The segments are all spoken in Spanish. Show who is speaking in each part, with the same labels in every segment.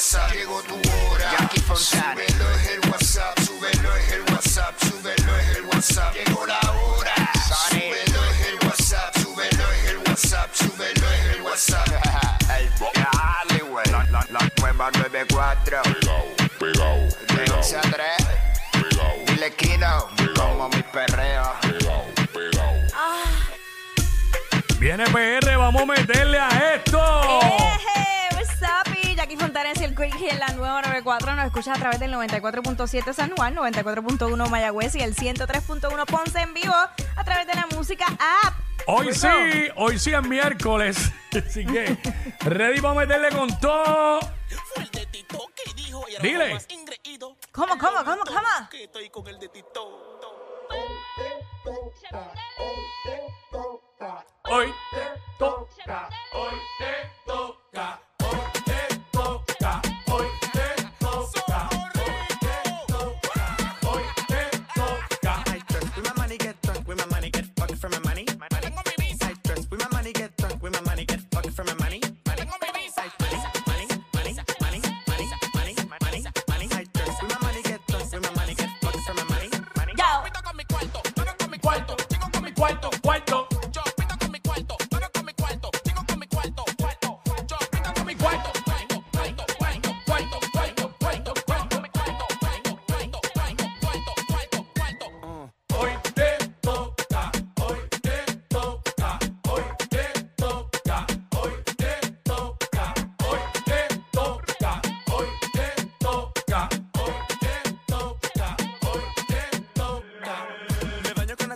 Speaker 1: WhatsApp. Llegó tu hora. Súbelo es el WhatsApp, súbelo es el WhatsApp, súbelo es el WhatsApp. Llegó la hora. Súbelo es el WhatsApp, súbelo es el WhatsApp, súbelo es el WhatsApp.
Speaker 2: Dale, güey. La, la, la nueva 94.
Speaker 3: Pegao,
Speaker 2: De 11 a 3. Dile Kino. Como mi perreo.
Speaker 3: pegao, pegao.
Speaker 4: Viene PR, vamos a meterle a esto.
Speaker 5: Eje, Quickie en la nueva 94 nos escuchas a través del 94.7 San Juan, 94.1 Mayagüez y el 103.1 Ponce en vivo a través de la música app.
Speaker 4: Hoy sí, hoy sí es miércoles. Así que, ready para meterle con todo.
Speaker 6: Fue el de Tito que dijo y era
Speaker 4: Dile.
Speaker 6: lo más ingreído.
Speaker 5: ¿Cómo, cómo, cómo, cómo?
Speaker 6: Que estoy con el de Tito.
Speaker 4: Hoy te toca, hoy te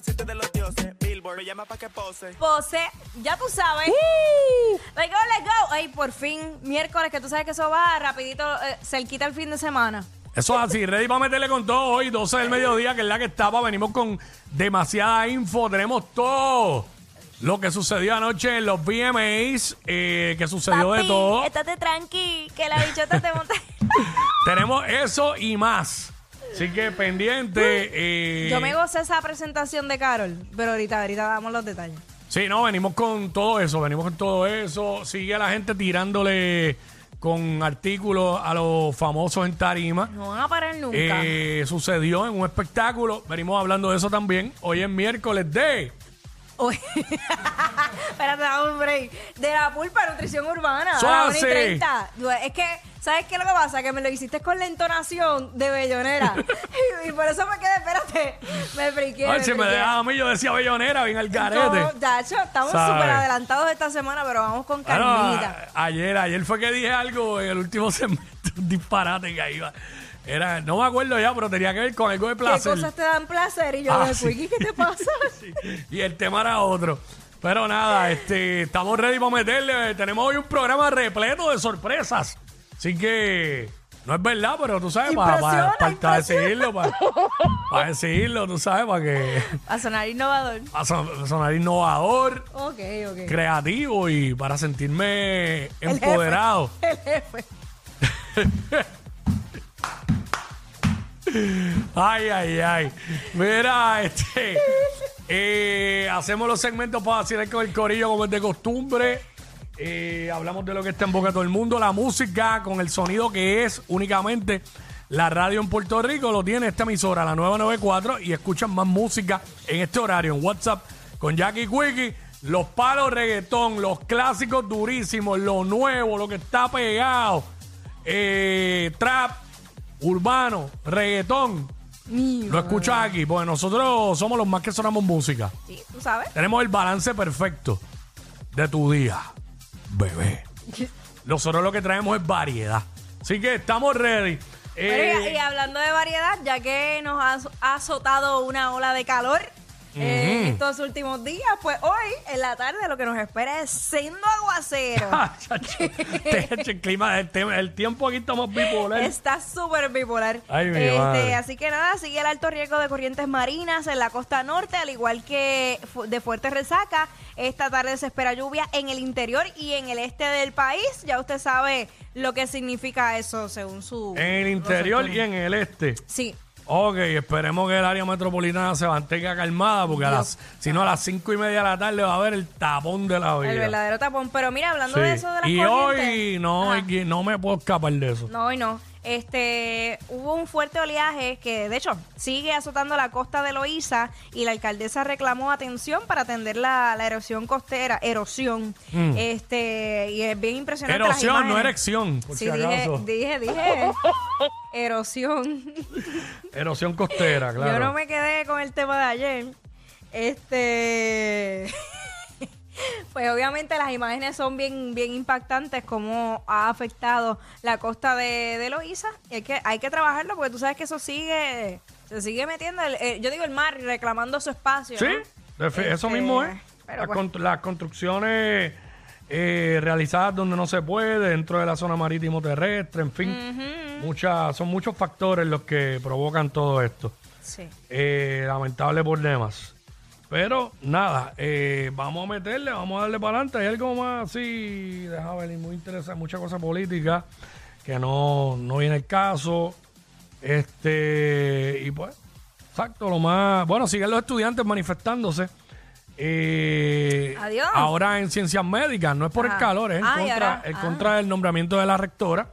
Speaker 7: Me baño con aceite de los dioses. Billboard me llama pa' que pose.
Speaker 5: Pose, ya tú sabes. Let's go, let's go. Ay, por fin, miércoles, que tú sabes que eso va rapidito, eh, cerquita el fin de semana.
Speaker 4: Eso es así, ready para meterle con todo hoy, 12 del mediodía, que es la que estaba. Venimos con demasiada info, tenemos todo lo que sucedió anoche en los VMAs, eh, que sucedió de todo.
Speaker 5: estate tranqui, que la bichota te monta.
Speaker 4: Tenemos eso y más. Así que pendiente. eh,
Speaker 5: Yo me gocé esa presentación de Carol, pero ahorita, ahorita damos los detalles.
Speaker 4: Sí, no, venimos con todo eso, venimos con todo eso. Sigue la gente tirándole con artículos a los famosos en tarima.
Speaker 5: No van a parar nunca.
Speaker 4: Eh, sucedió en un espectáculo, venimos hablando de eso también. Hoy es miércoles de...
Speaker 5: Uy. Espérate, dame un break. De la pulpa nutrición urbana. A la 1 y
Speaker 4: hace.
Speaker 5: 30. Es que, ¿sabes qué es lo que pasa? Que me lo hiciste con la entonación de bellonera. y, y por eso me quedé, espérate. Me friqué.
Speaker 4: Ay, si me
Speaker 5: friqué.
Speaker 4: dejaba a mí, yo decía bellonera, bien al
Speaker 5: No,
Speaker 4: garete.
Speaker 5: Dacho, estamos súper adelantados esta semana, pero vamos con
Speaker 4: Bueno,
Speaker 5: calmita.
Speaker 4: a- ayer, ayer fue que dije algo en el último segmento, un disparate que ahí iba. Era, no me acuerdo ya, pero tenía que ver con algo de
Speaker 5: ¿Qué
Speaker 4: placer.
Speaker 5: cosas te dan placer? Y yo,
Speaker 4: Ah, sí.
Speaker 5: Quickie, ¿qué te pasa?
Speaker 4: Y el tema era otro. Pero nada, este, estamos ready para meterle. Tenemos hoy un programa repleto de sorpresas. Así que no es verdad, pero tú sabes, para, para, decirlo, para, para decirlo, tú sabes, para que
Speaker 5: A sonar innovador.
Speaker 4: para son- sonar innovador,
Speaker 5: Ok, ok.
Speaker 4: creativo y para sentirme
Speaker 5: El jefe.
Speaker 4: empoderado.
Speaker 5: El jefe.
Speaker 4: Ay, ay, ay. Mira, este. eh, hacemos los segmentos para vacilar con el corillo como es de costumbre. Eh, hablamos de lo que está en boca de todo el mundo. La música con el sonido que es únicamente la radio en Puerto Rico. Lo tiene esta emisora, la 994. Y escuchan más música en este horario en WhatsApp con Jackie Quickie. Los palos reggaetón, los clásicos durísimos, lo nuevo, lo que está pegado. Eh, trap, urbano, reggaetón. Lo escuchas aquí, porque nosotros somos los más que sonamos música.
Speaker 5: Sí, tú sabes.
Speaker 4: Tenemos el balance perfecto de tu día, bebé. Nosotros lo que traemos es variedad. Así que estamos ready. Eh,
Speaker 5: y hablando de variedad, ya que nos ha azotado una ola de calor, eh, estos últimos días. Pues hoy, en la tarde, lo que nos espera es sendo aguacero.
Speaker 4: Ah, el clima, el, el tiempo aquí estamos bipolar.
Speaker 5: Está súper bipolar.
Speaker 4: Ay, mi
Speaker 5: Este,
Speaker 4: madre.
Speaker 5: así que nada, sigue el alto riesgo de corrientes marinas en la costa norte, al igual que de fuerte resaca. Esta tarde se espera lluvia en el interior y en el este del país. Ya usted sabe lo que significa eso según su...
Speaker 4: En el interior y en el este.
Speaker 5: Sí.
Speaker 4: Ok, esperemos que el área metropolitana se mantenga calmada, porque a las, si no a las cinco y media de la tarde va a haber el tapón de la vida.
Speaker 5: El verdadero tapón. Pero mira, hablando
Speaker 4: Sí.
Speaker 5: de eso de las
Speaker 4: y
Speaker 5: corrientes...
Speaker 4: hoy no,
Speaker 5: Ajá.
Speaker 4: hay- no me puedo escapar de eso.
Speaker 5: No, hoy no. Este, hubo un fuerte oleaje que, de hecho, sigue azotando la costa de Loíza y la alcaldesa reclamó atención para atender la, la erosión costera, erosión.
Speaker 4: Mm.
Speaker 5: Este, y es bien impresionante.
Speaker 4: Erosión, no erección, por
Speaker 5: Sí,
Speaker 4: si
Speaker 5: dije, dije, dije. erosión.
Speaker 4: Erosión costera, claro.
Speaker 5: Yo no me quedé con el tema de ayer. Este. Pues obviamente las imágenes son bien, bien impactantes, cómo ha afectado la costa de, de Loíza. Y hay que, hay que trabajarlo porque tú sabes que eso sigue, se sigue metiendo, el- el- yo digo el mar, reclamando su espacio.
Speaker 4: Sí, eso
Speaker 5: Este,
Speaker 4: mismo es. Las,
Speaker 5: pues-
Speaker 4: constru- las construcciones eh, realizadas donde no se puede, dentro de la zona marítimo terrestre, en fin. muchas, son muchos factores los que provocan todo esto.
Speaker 5: Sí.
Speaker 4: Eh, lamentable por demás. Pero nada, eh, vamos a meterle, vamos a darle para adelante. Hay algo más así, déjame y muy interesante, mucha cosa política que no, no viene el caso. Este, y pues, exacto, lo más. Bueno, siguen los estudiantes manifestándose. Eh,
Speaker 5: Adiós.
Speaker 4: Ahora en ciencias médicas, no es por el calor, es en,
Speaker 5: Ah,
Speaker 4: contra,
Speaker 5: ah.
Speaker 4: contra del nombramiento de la rectora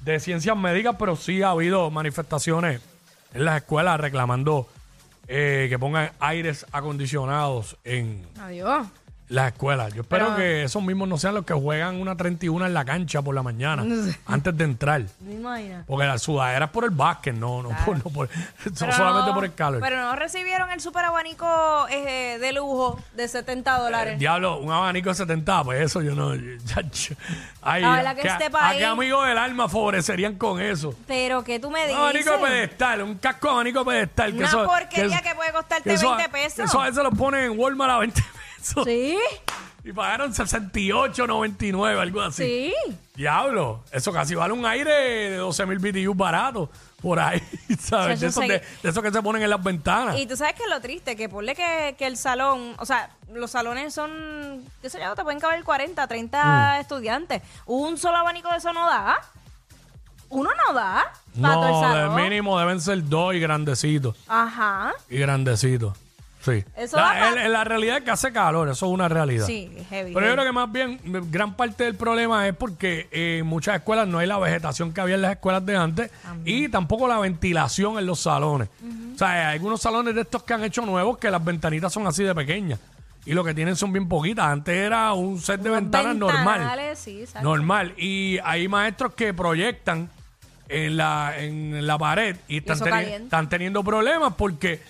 Speaker 4: de ciencias médicas, pero sí ha habido manifestaciones en las escuelas reclamando eh, que pongan aires acondicionados en
Speaker 5: Adiós.
Speaker 4: Las escuelas. Yo espero
Speaker 5: Pero-
Speaker 4: que esos mismos no sean los que juegan una 31 en la cancha por la mañana, antes de entrar.
Speaker 5: Me imagino.
Speaker 4: Porque la sudadera es por el básquet, no, no, por, no por-
Speaker 5: Pero
Speaker 4: solamente
Speaker 5: no-
Speaker 4: por el calor.
Speaker 5: Pero no recibieron el super abanico eh, de lujo de 70 dólares.
Speaker 4: Eh, Diablo, un abanico de 70, pues eso yo no. chacho. Ay,
Speaker 5: La verdad que
Speaker 4: ¿qué-
Speaker 5: este
Speaker 4: ¿A
Speaker 5: país-
Speaker 4: qué amigos del alma favorecerían con eso?
Speaker 5: Pero que tú me
Speaker 4: Un
Speaker 5: dices.
Speaker 4: abanico de pedestal, un casco de abanico de pedestal.
Speaker 5: Una porquería que puede costarte
Speaker 4: eso-
Speaker 5: 20 pesos.
Speaker 4: Eso a veces lo ponen en Walmart a 20 pesos.
Speaker 5: Sí,
Speaker 4: Y pagaron 68.99, algo así.
Speaker 5: sí.
Speaker 4: Diablo, eso casi vale un aire de 12 mil BTU barato por ahí, ¿sabes? De esos,
Speaker 5: sé-
Speaker 4: de, de esos que se ponen en las ventanas.
Speaker 5: Y tú sabes que es lo triste, que ponle que, que el salón, o sea, los salones son, qué sé yo, te pueden caber 40, 30
Speaker 4: Mm.
Speaker 5: estudiantes. Un solo abanico de eso no da. Uno no da para todo el
Speaker 4: no, de
Speaker 5: salón.
Speaker 4: mínimo deben ser dos y grandecitos.
Speaker 5: Ajá.
Speaker 4: Y grandecitos. Sí.
Speaker 5: Eso
Speaker 4: la,
Speaker 5: da pa-
Speaker 4: la realidad es que hace calor, eso es una realidad.
Speaker 5: Sí, heavy.
Speaker 4: Pero yo creo que más bien gran parte del problema es porque eh, en muchas escuelas no hay la vegetación que había en las escuelas de antes y tampoco la ventilación en los salones. O sea, hay algunos salones de estos que han hecho nuevos que las ventanitas son así de pequeñas y lo que tienen son bien poquitas. Antes era un set de ventanas normal.
Speaker 5: ventanales, Sí, exacto.
Speaker 4: Normal. Y hay maestros que proyectan en la, en la pared y están,
Speaker 5: eso
Speaker 4: teni-
Speaker 5: calienta.
Speaker 4: están teniendo problemas porque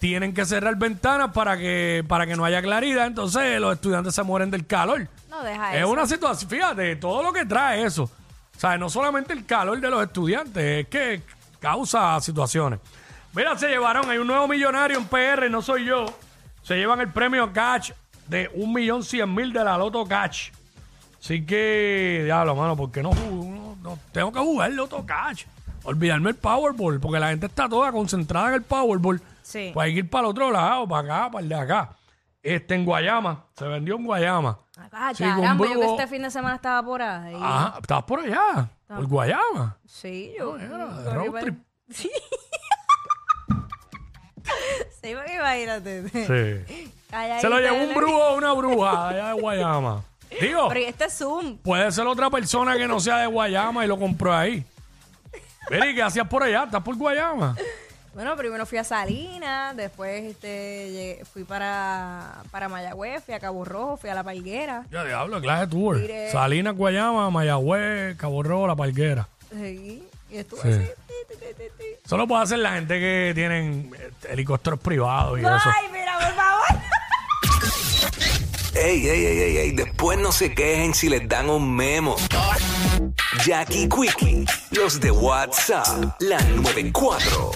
Speaker 4: tienen que cerrar ventanas para que, para que no haya claridad. Entonces los estudiantes se mueren del calor.
Speaker 5: No deja
Speaker 4: Es
Speaker 5: eso.
Speaker 4: una situación, fíjate, todo lo que trae eso. O sea, no solamente el calor de los estudiantes, es que causa situaciones. Mira, se llevaron, hay un nuevo millonario en PR, no soy yo. Se llevan el premio Catch de un millón cien mil de la Loto Catch. Así que, diablo, mano, ¿por qué no, no- no- tengo que jugar el Loto Catch? Olvidarme el Powerball, porque la gente está toda concentrada en el Powerball.
Speaker 5: Sí.
Speaker 4: Pues hay que ir para el otro lado, para acá, para el de acá. Este en Guayama, se vendió en Guayama.
Speaker 5: Ah,
Speaker 4: Sí, con
Speaker 5: caramba, yo que este fin de semana estaba por ahí.
Speaker 4: Ajá, estabas por allá, por Guayama.
Speaker 5: Sí, yo.
Speaker 4: era de
Speaker 5: yo
Speaker 4: road
Speaker 5: iba-
Speaker 4: trip.
Speaker 5: Sí. sí, porque imagínate.
Speaker 4: Sí.
Speaker 5: Calladita,
Speaker 4: Se lo llevó un brujo o una bruja allá de Guayama. Digo,
Speaker 5: Pero ¿y este es Zoom.
Speaker 4: puede ser otra persona que no sea de Guayama y lo compró ahí. ¿y qué hacías por allá? ¿Estás por Guayama?
Speaker 5: Bueno, primero fui a Salinas, después este, llegué- fui para, para Mayagüez, fui a Cabo Rojo, fui a La Palguera.
Speaker 4: Ya diablo, clase tour.
Speaker 5: Mire.
Speaker 4: Salinas, Guayama, Mayagüez, Cabo Rojo, La Palguera.
Speaker 5: Sí, y estuve
Speaker 4: Sí.
Speaker 5: así. ti, ti, ti, ti, ti.
Speaker 4: Solo puede hacer la gente que tienen eh, helicópteros privados y eso.
Speaker 5: Ay, mira, por favor.
Speaker 8: Ey, ey, ey, ey, ey, después no se quejen si les dan un memo. Jackie Quickie, los de WhatsApp, la 94.